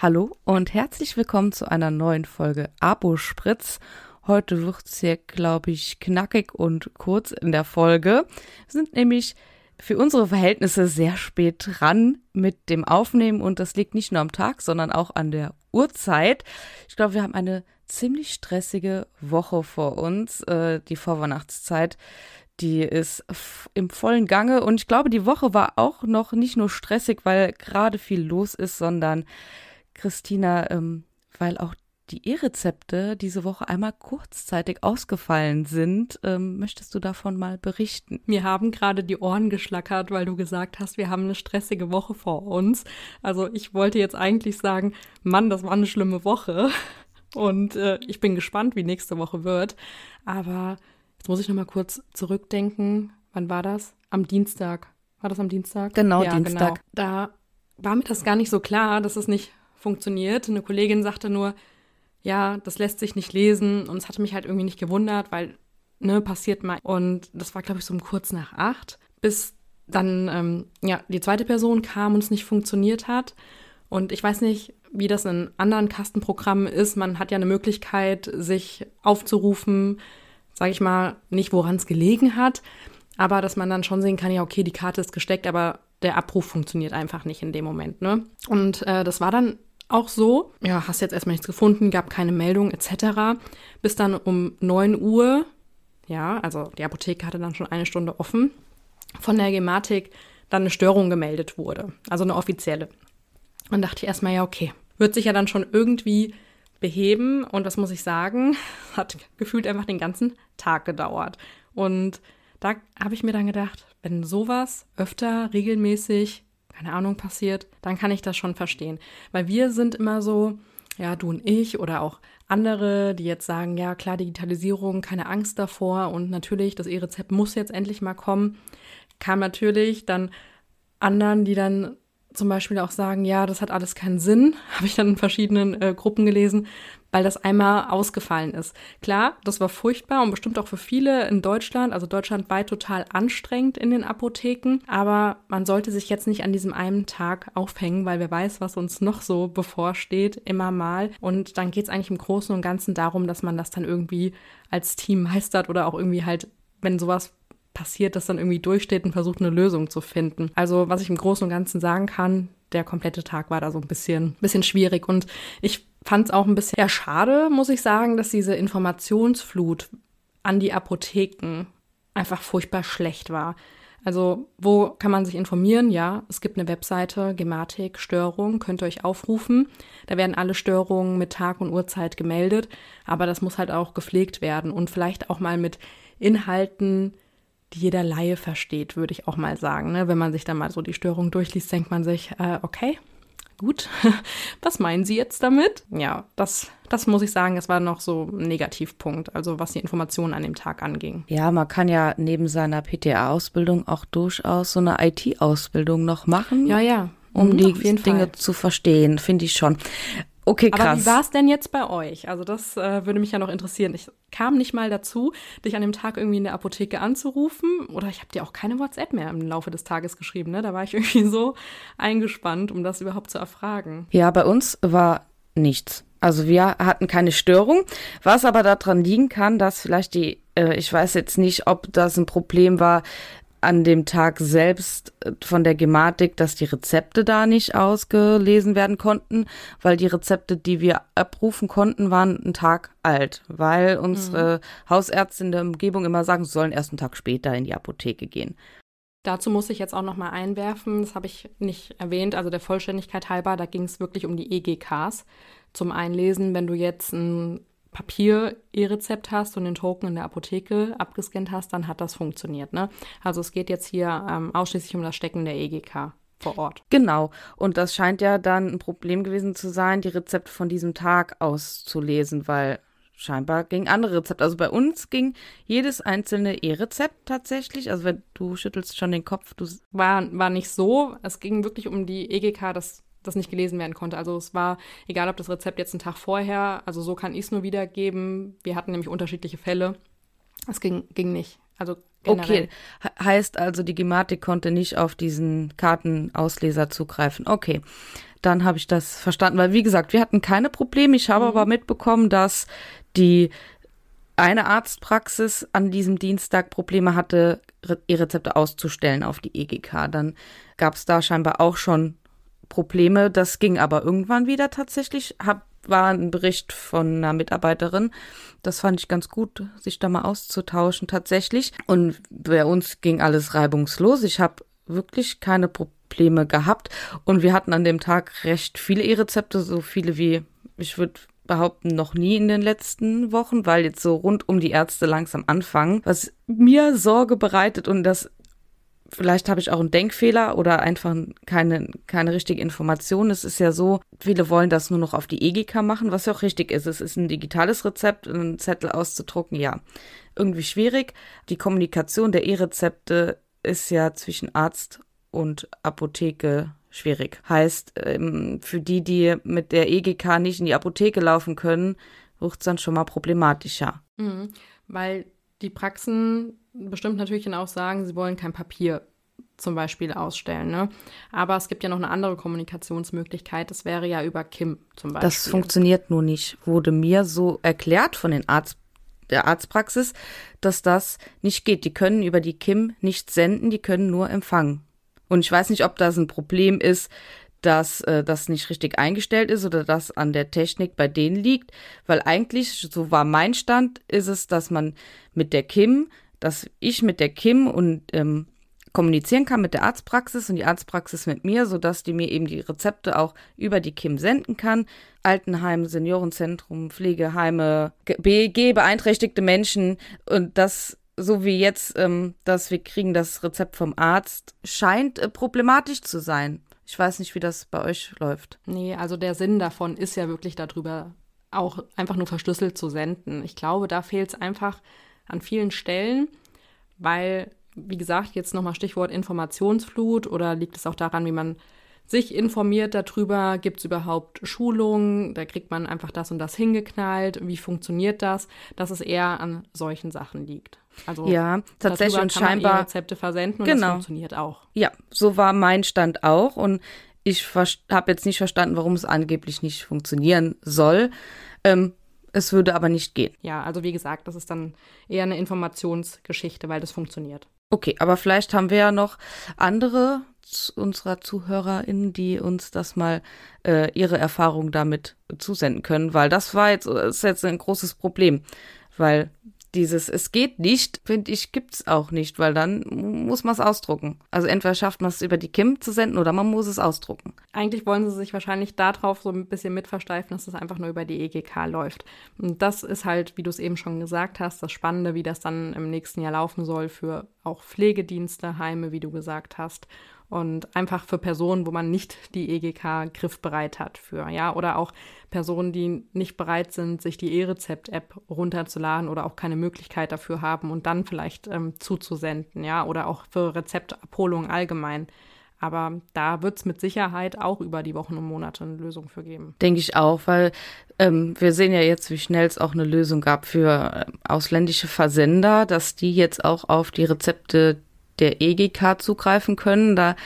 Hallo und herzlich willkommen zu einer neuen Folge Abo Spritz. Heute wird's hier, glaube ich, knackig und kurz in der Folge. Wir sind nämlich für unsere Verhältnisse sehr spät dran mit dem Aufnehmen und das liegt nicht nur am Tag, sondern auch an der Uhrzeit. Ich glaube, wir haben eine ziemlich stressige Woche vor uns, äh, die Vorweihnachtszeit. Die ist im vollen Gange und ich glaube, die Woche war auch noch nicht nur stressig, weil gerade viel los ist, sondern Christina, ähm, weil auch die E-Rezepte diese Woche einmal kurzzeitig ausgefallen sind. Ähm, möchtest du davon mal berichten? Mir haben gerade die Ohren geschlackert, weil du gesagt hast, wir haben eine stressige Woche vor uns. Also ich wollte jetzt eigentlich sagen, Mann, das war eine schlimme Woche. Und äh, ich bin gespannt, wie nächste Woche wird. Aber jetzt muss ich noch mal kurz zurückdenken. Wann war das? Am Dienstag. War das am Dienstag? Genau, ja, Dienstag. Genau. Da war mir das gar nicht so klar, dass es nicht funktioniert. Eine Kollegin sagte nur, ja, das lässt sich nicht lesen und es hatte mich halt irgendwie nicht gewundert, weil, ne, passiert mal. Und das war, glaube ich, so um kurz nach acht, bis dann, ähm, ja, die zweite Person kam und es nicht funktioniert hat. Und ich weiß nicht, wie das in anderen Kastenprogrammen ist. Man hat ja eine Möglichkeit, sich aufzurufen, sage ich mal, nicht woran es gelegen hat, aber dass man dann schon sehen kann, ja, okay, die Karte ist gesteckt, aber der Abruf funktioniert einfach nicht in dem Moment. Ne? Und äh, das war dann auch so. Ja, hast jetzt erstmal nichts gefunden, gab keine Meldung etc. Bis dann um 9 Uhr, ja, also die Apotheke hatte dann schon eine Stunde offen, von der Gematik dann eine Störung gemeldet wurde, also eine offizielle. Und dachte ich erstmal, ja, okay, wird sich ja dann schon irgendwie beheben. Und was muss ich sagen? Hat gefühlt einfach den ganzen Tag gedauert. Und da habe ich mir dann gedacht, wenn sowas öfter regelmäßig keine Ahnung, passiert, dann kann ich das schon verstehen. Weil wir sind immer so, ja, du und ich oder auch andere, die jetzt sagen, ja, klar, Digitalisierung, keine Angst davor und natürlich, das E-Rezept muss jetzt endlich mal kommen, kam natürlich dann anderen, die dann zum Beispiel auch sagen, ja, das hat alles keinen Sinn, habe ich dann in verschiedenen äh, Gruppen gelesen, weil das einmal ausgefallen ist. Klar, das war furchtbar und bestimmt auch für viele in Deutschland, also deutschlandweit total anstrengend in den Apotheken, aber man sollte sich jetzt nicht an diesem einen Tag aufhängen, weil wer weiß, was uns noch so bevorsteht, immer mal. Und dann geht es eigentlich im Großen und Ganzen darum, dass man das dann irgendwie als Team meistert oder auch irgendwie halt, wenn sowas passiert, das dann irgendwie durchsteht und versucht, eine Lösung zu finden. Also, was ich im Großen und Ganzen sagen kann, der komplette Tag war da so ein bisschen, bisschen schwierig. Und ich fand es auch ein bisschen ja, schade, muss ich sagen, dass diese Informationsflut an die Apotheken einfach furchtbar schlecht war. Also, wo kann man sich informieren? Ja, es gibt eine Webseite, Gematik, Störung, könnt ihr euch aufrufen. Da werden alle Störungen mit Tag und Uhrzeit gemeldet, aber das muss halt auch gepflegt werden und vielleicht auch mal mit Inhalten, die jeder Laie versteht, würde ich auch mal sagen. Ne? Wenn man sich dann mal so die Störung durchliest, denkt man sich, äh, okay, gut, was meinen Sie jetzt damit? Ja, das, das muss ich sagen, das war noch so ein Negativpunkt, also was die Informationen an dem Tag anging. Ja, man kann ja neben seiner PTA-Ausbildung auch durchaus so eine IT-Ausbildung noch machen. Ja, ja. Um mhm, die Dinge zu verstehen, finde ich schon. Okay, krass. Aber wie war es denn jetzt bei euch? Also das äh, würde mich ja noch interessieren. Ich kam nicht mal dazu, dich an dem Tag irgendwie in der Apotheke anzurufen. Oder ich habe dir auch keine WhatsApp mehr im Laufe des Tages geschrieben. Ne? Da war ich irgendwie so eingespannt, um das überhaupt zu erfragen. Ja, bei uns war nichts. Also wir hatten keine Störung, was aber daran liegen kann, dass vielleicht die, äh, ich weiß jetzt nicht, ob das ein Problem war, an dem Tag selbst äh, von der Gematik, dass die Rezepte da nicht ausgelesen werden konnten, weil die Rezepte, die wir abrufen konnten, waren einen Tag alt, weil unsere mhm. Hausärzte in der Umgebung immer sagen, sie sollen erst einen Tag später in die Apotheke gehen. Dazu muss ich jetzt auch noch mal einwerfen, das habe ich nicht erwähnt, also der Vollständigkeit halber, da ging es wirklich um die EGKs zum Einlesen. Wenn du jetzt ein Papier-E-Rezept hast und den Token in der Apotheke abgescannt hast, dann hat das funktioniert. Ne? Also es geht jetzt hier ähm, ausschließlich um das Stecken der EGK vor Ort. Genau. Und das scheint ja dann ein Problem gewesen zu sein, die Rezepte von diesem Tag auszulesen, weil scheinbar ging andere Rezepte. Also bei uns ging jedes einzelne E-Rezept tatsächlich. Also wenn du schüttelst schon den Kopf, du war war nicht so. Es ging wirklich um die EGK, das das nicht gelesen werden konnte. Also es war, egal ob das Rezept jetzt einen Tag vorher, also so kann ich es nur wiedergeben. Wir hatten nämlich unterschiedliche Fälle. Es ging, ging nicht. Also generell. Okay, heißt also, die Gematik konnte nicht auf diesen Kartenausleser zugreifen. Okay, dann habe ich das verstanden. Weil, wie gesagt, wir hatten keine Probleme. Ich habe mhm. aber mitbekommen, dass die eine Arztpraxis an diesem Dienstag Probleme hatte, E-Rezepte auszustellen auf die EGK. Dann gab es da scheinbar auch schon Probleme. Das ging aber irgendwann wieder tatsächlich. Hab, war ein Bericht von einer Mitarbeiterin. Das fand ich ganz gut, sich da mal auszutauschen tatsächlich. Und bei uns ging alles reibungslos. Ich habe wirklich keine Probleme gehabt. Und wir hatten an dem Tag recht viele E-Rezepte, so viele wie, ich würde behaupten, noch nie in den letzten Wochen, weil jetzt so rund um die Ärzte langsam anfangen, was mir Sorge bereitet und das vielleicht habe ich auch einen Denkfehler oder einfach keine, keine richtige Information. Es ist ja so, viele wollen das nur noch auf die EGK machen, was ja auch richtig ist. Es ist ein digitales Rezept, einen Zettel auszudrucken, ja. Irgendwie schwierig. Die Kommunikation der E-Rezepte ist ja zwischen Arzt und Apotheke schwierig. Heißt, ähm, für die, die mit der EGK nicht in die Apotheke laufen können, wird es dann schon mal problematischer. Mhm, weil die Praxen bestimmt natürlich dann auch sagen, sie wollen kein Papier zum Beispiel ausstellen. Ne? Aber es gibt ja noch eine andere Kommunikationsmöglichkeit. Das wäre ja über Kim zum Beispiel. Das funktioniert nur nicht. Wurde mir so erklärt von den Arzt, der Arztpraxis, dass das nicht geht. Die können über die Kim nicht senden, die können nur empfangen. Und ich weiß nicht, ob das ein Problem ist, dass äh, das nicht richtig eingestellt ist oder das an der Technik bei denen liegt, weil eigentlich, so war mein Stand, ist es, dass man mit der Kim, dass ich mit der Kim und ähm, kommunizieren kann mit der Arztpraxis und die Arztpraxis mit mir, sodass die mir eben die Rezepte auch über die Kim senden kann. Altenheim, Seniorenzentrum, Pflegeheime, BEG, beeinträchtigte Menschen und das so wie jetzt, ähm, dass wir kriegen das Rezept vom Arzt, scheint äh, problematisch zu sein. Ich weiß nicht, wie das bei euch läuft. Nee, also der Sinn davon ist ja wirklich darüber, auch einfach nur verschlüsselt zu senden. Ich glaube, da fehlt es einfach an vielen Stellen, weil, wie gesagt, jetzt nochmal Stichwort Informationsflut oder liegt es auch daran, wie man sich informiert darüber, gibt es überhaupt Schulungen, da kriegt man einfach das und das hingeknallt, wie funktioniert das, dass es eher an solchen Sachen liegt. Also ja, tatsächlich und scheinbar man Rezepte versenden und genau. das funktioniert auch. Ja, so war mein Stand auch und ich habe jetzt nicht verstanden, warum es angeblich nicht funktionieren soll. Ähm, es würde aber nicht gehen. Ja, also wie gesagt, das ist dann eher eine Informationsgeschichte, weil das funktioniert. Okay, aber vielleicht haben wir ja noch andere unserer ZuhörerInnen, die uns das mal äh, ihre Erfahrung damit zusenden können, weil das war jetzt, ist jetzt ein großes Problem, weil dieses Es geht nicht, finde ich, gibt's auch nicht, weil dann muss man es ausdrucken. Also entweder schafft man es über die Kim zu senden oder man muss es ausdrucken. Eigentlich wollen sie sich wahrscheinlich darauf so ein bisschen mitversteifen, dass es das einfach nur über die EGK läuft. Und das ist halt, wie du es eben schon gesagt hast, das Spannende, wie das dann im nächsten Jahr laufen soll für auch Pflegedienste, Heime, wie du gesagt hast und einfach für Personen, wo man nicht die EGK griffbereit hat für, ja, oder auch Personen, die nicht bereit sind, sich die E-Rezept-App runterzuladen oder auch keine Möglichkeit dafür haben und dann vielleicht ähm, zuzusenden, ja, oder auch für Rezeptabholung allgemein. Aber da wird es mit Sicherheit auch über die Wochen und Monate eine Lösung für geben. Denke ich auch, weil ähm, wir sehen ja jetzt, wie schnell es auch eine Lösung gab für äh, ausländische Versender, dass die jetzt auch auf die Rezepte der EGK zugreifen können. Da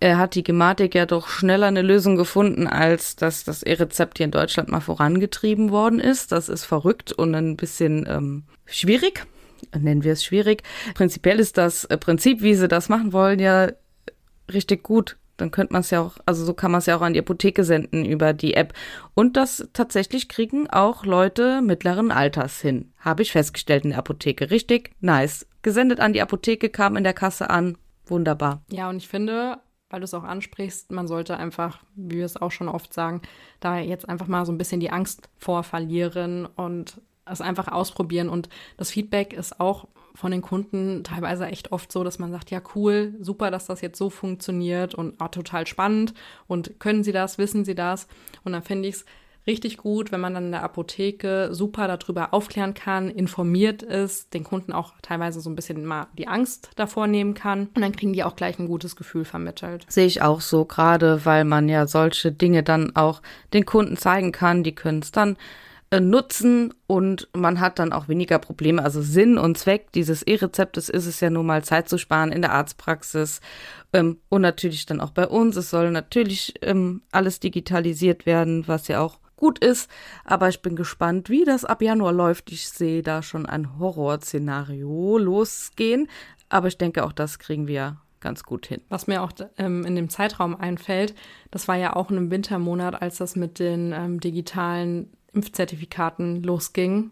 äh, hat die Gematik ja doch schneller eine Lösung gefunden, als dass das E-Rezept hier in Deutschland mal vorangetrieben worden ist. Das ist verrückt und ein bisschen ähm, schwierig. Nennen wir es schwierig. Prinzipiell ist das äh, Prinzip, wie sie das machen wollen, ja richtig gut. Dann könnte man es ja auch, also so kann man es ja auch an die Apotheke senden über die App. Und das tatsächlich kriegen auch Leute mittleren Alters hin. Habe ich festgestellt in der Apotheke. Richtig nice gesendet an die Apotheke, kam in der Kasse an. Wunderbar. Ja, und ich finde, weil du es auch ansprichst, man sollte einfach, wie wir es auch schon oft sagen, da jetzt einfach mal so ein bisschen die Angst vor verlieren und es einfach ausprobieren. Und das Feedback ist auch von den Kunden teilweise echt oft so, dass man sagt, ja cool, super, dass das jetzt so funktioniert und ah, total spannend und können Sie das, wissen Sie das? Und dann finde ich es richtig gut, wenn man dann in der Apotheke super darüber aufklären kann, informiert ist, den Kunden auch teilweise so ein bisschen mal die Angst davor nehmen kann. Und dann kriegen die auch gleich ein gutes Gefühl vermittelt. Sehe ich auch so, gerade weil man ja solche Dinge dann auch den Kunden zeigen kann. Die können es dann Nutzen und man hat dann auch weniger Probleme. Also Sinn und Zweck dieses E-Rezeptes ist es ja nun mal Zeit zu sparen in der Arztpraxis ähm, und natürlich dann auch bei uns. Es soll natürlich ähm, alles digitalisiert werden, was ja auch gut ist. Aber ich bin gespannt, wie das ab Januar läuft. Ich sehe da schon ein Horrorszenario losgehen. Aber ich denke, auch das kriegen wir ganz gut hin. Was mir auch ähm, in dem Zeitraum einfällt, das war ja auch in einem Wintermonat, als das mit den ähm, digitalen Impfzertifikaten losging.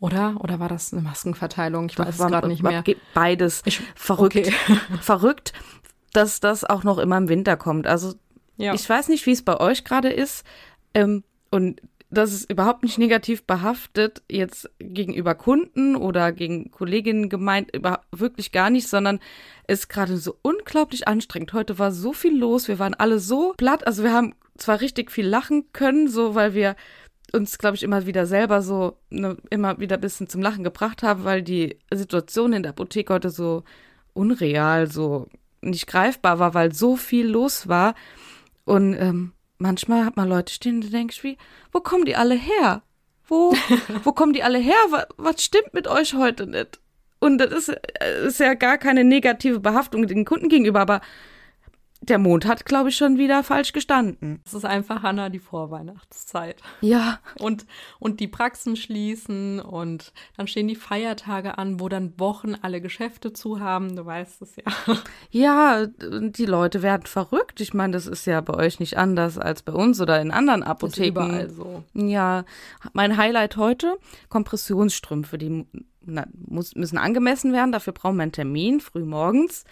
Oder? Oder war das eine Maskenverteilung? Ich weiß es gerade nicht mehr. Beides. Ich, verrückt. Okay. verrückt, dass das auch noch immer im Winter kommt. Also ja. ich weiß nicht, wie es bei euch gerade ist. Ähm, und das ist überhaupt nicht negativ behaftet, jetzt gegenüber Kunden oder gegen Kolleginnen gemeint, über, wirklich gar nicht, sondern ist gerade so unglaublich anstrengend. Heute war so viel los, wir waren alle so platt, also wir haben zwar richtig viel lachen können, so weil wir uns, glaube ich, immer wieder selber so ne, immer wieder ein bisschen zum Lachen gebracht haben, weil die Situation in der Apotheke heute so unreal, so nicht greifbar war, weil so viel los war. Und ähm, manchmal hat man Leute stehen, da denke ich, wie, wo kommen die alle her? Wo, wo kommen die alle her? Was, was stimmt mit euch heute nicht? Und das ist, äh, ist ja gar keine negative Behaftung den Kunden gegenüber, aber der Mond hat, glaube ich, schon wieder falsch gestanden. Es ist einfach, Hanna, die Vorweihnachtszeit. Ja. Und, und die Praxen schließen und dann stehen die Feiertage an, wo dann Wochen alle Geschäfte zu haben. Du weißt es ja. Ja, die Leute werden verrückt. Ich meine, das ist ja bei euch nicht anders als bei uns oder in anderen Apotheken. Das ist überall so. Ja. Mein Highlight heute, Kompressionsstrümpfe, die na, muss, müssen angemessen werden. Dafür brauchen wir einen Termin, früh morgens.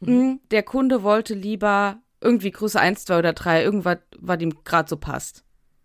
Mhm. Der Kunde wollte lieber irgendwie Größe 1, 2 oder 3, irgendwas, was ihm gerade so passt.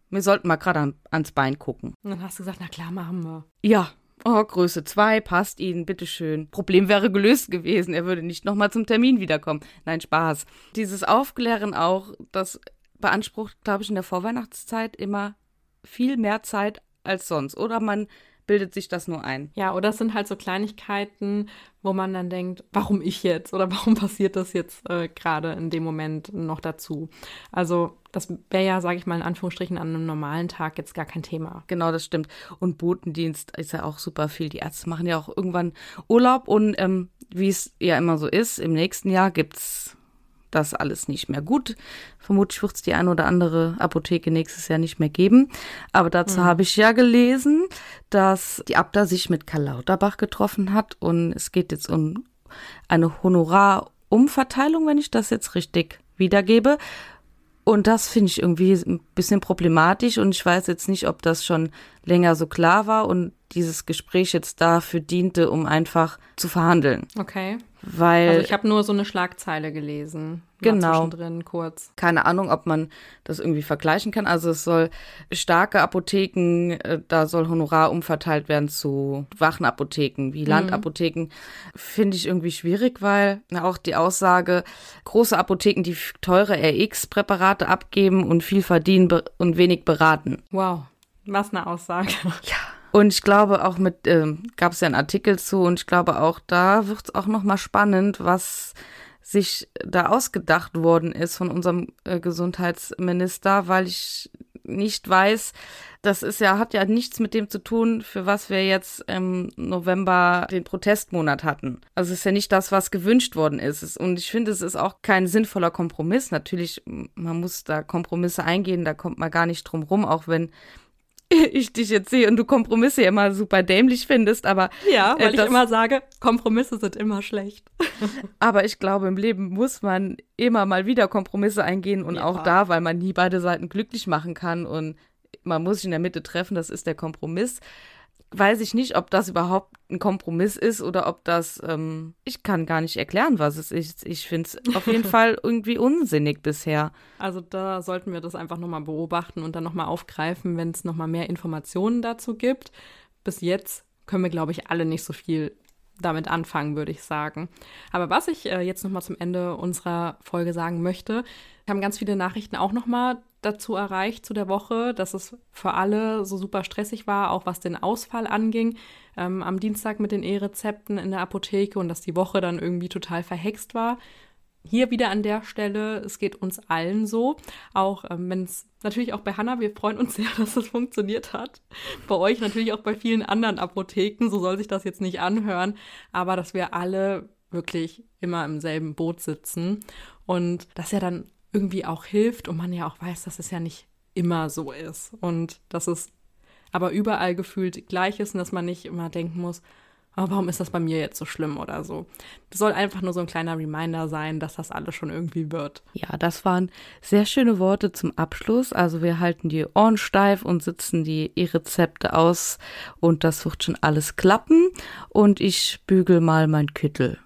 Wir sollten mal gerade an, ans Bein gucken. Und dann hast du gesagt, na klar, machen wir. Ja. Oh, Größe 2, passt Ihnen, bitteschön. Problem wäre gelöst gewesen. Er würde nicht nochmal zum Termin wiederkommen. Nein, Spaß. Dieses Aufklären auch, das beansprucht, glaube ich, in der Vorweihnachtszeit immer viel mehr Zeit als sonst. Oder man bildet sich das nur ein. Ja, oder es sind halt so Kleinigkeiten, wo man dann denkt, warum ich jetzt oder warum passiert das jetzt äh, gerade in dem Moment noch dazu? Also das wäre ja, sage ich mal in Anführungsstrichen, an einem normalen Tag jetzt gar kein Thema. Genau, das stimmt. Und Botendienst ist ja auch super viel. Die Ärzte machen ja auch irgendwann Urlaub und ähm, wie es ja immer so ist, im nächsten Jahr gibt es das alles nicht mehr gut. Vermutlich wird es die ein oder andere Apotheke nächstes Jahr nicht mehr geben. Aber dazu mhm. habe ich ja gelesen, dass die Abda sich mit Karl Lauterbach getroffen hat und es geht jetzt um eine Honorarumverteilung, wenn ich das jetzt richtig wiedergebe. Und das finde ich irgendwie ein bisschen problematisch und ich weiß jetzt nicht, ob das schon länger so klar war und dieses Gespräch jetzt dafür diente, um einfach zu verhandeln. Okay. Weil also ich habe nur so eine Schlagzeile gelesen. Genau. Drin kurz. Keine Ahnung, ob man das irgendwie vergleichen kann. Also es soll starke Apotheken, äh, da soll Honorar umverteilt werden zu wachen Apotheken wie mhm. Landapotheken. Finde ich irgendwie schwierig, weil auch die Aussage, große Apotheken, die teure RX-Präparate abgeben und viel verdienen und wenig beraten. Wow, was eine Aussage. Ja. Und ich glaube auch mit, äh, gab es ja einen Artikel zu und ich glaube auch da wird es auch nochmal spannend, was sich da ausgedacht worden ist von unserem äh, Gesundheitsminister, weil ich nicht weiß, das ist ja, hat ja nichts mit dem zu tun, für was wir jetzt im November den Protestmonat hatten. Also es ist ja nicht das, was gewünscht worden ist. Und ich finde, es ist auch kein sinnvoller Kompromiss. Natürlich, man muss da Kompromisse eingehen, da kommt man gar nicht drum rum, auch wenn ich dich jetzt sehe und du Kompromisse immer super dämlich findest, aber. Ja, weil äh, ich immer sage, Kompromisse sind immer schlecht. aber ich glaube, im Leben muss man immer mal wieder Kompromisse eingehen und ja. auch da, weil man nie beide Seiten glücklich machen kann und man muss sich in der Mitte treffen, das ist der Kompromiss weiß ich nicht, ob das überhaupt ein Kompromiss ist oder ob das, ähm, ich kann gar nicht erklären, was es ist. Ich finde es auf jeden Fall irgendwie unsinnig bisher. Also da sollten wir das einfach nochmal beobachten und dann nochmal aufgreifen, wenn es nochmal mehr Informationen dazu gibt. Bis jetzt können wir, glaube ich, alle nicht so viel damit anfangen, würde ich sagen. Aber was ich äh, jetzt nochmal zum Ende unserer Folge sagen möchte, wir haben ganz viele Nachrichten auch nochmal dazu erreicht zu der Woche, dass es für alle so super stressig war, auch was den Ausfall anging. Ähm, am Dienstag mit den E-Rezepten in der Apotheke und dass die Woche dann irgendwie total verhext war. hier wieder an der Stelle, es geht uns allen so, auch ähm, wenn es natürlich auch bei Hanna, wir freuen uns sehr, dass es funktioniert hat. Bei euch natürlich auch bei vielen anderen Apotheken, so soll sich das jetzt nicht anhören, aber dass wir alle wirklich immer im selben Boot sitzen und das ja dann irgendwie auch hilft und man ja auch weiß, dass es ja nicht immer so ist und dass es aber überall gefühlt gleich ist und dass man nicht immer denken muss, oh, warum ist das bei mir jetzt so schlimm oder so. Das soll einfach nur so ein kleiner Reminder sein, dass das alles schon irgendwie wird. Ja, das waren sehr schöne Worte zum Abschluss. Also wir halten die Ohren steif und sitzen die E-Rezepte aus und das wird schon alles klappen. Und ich bügel mal mein Kittel.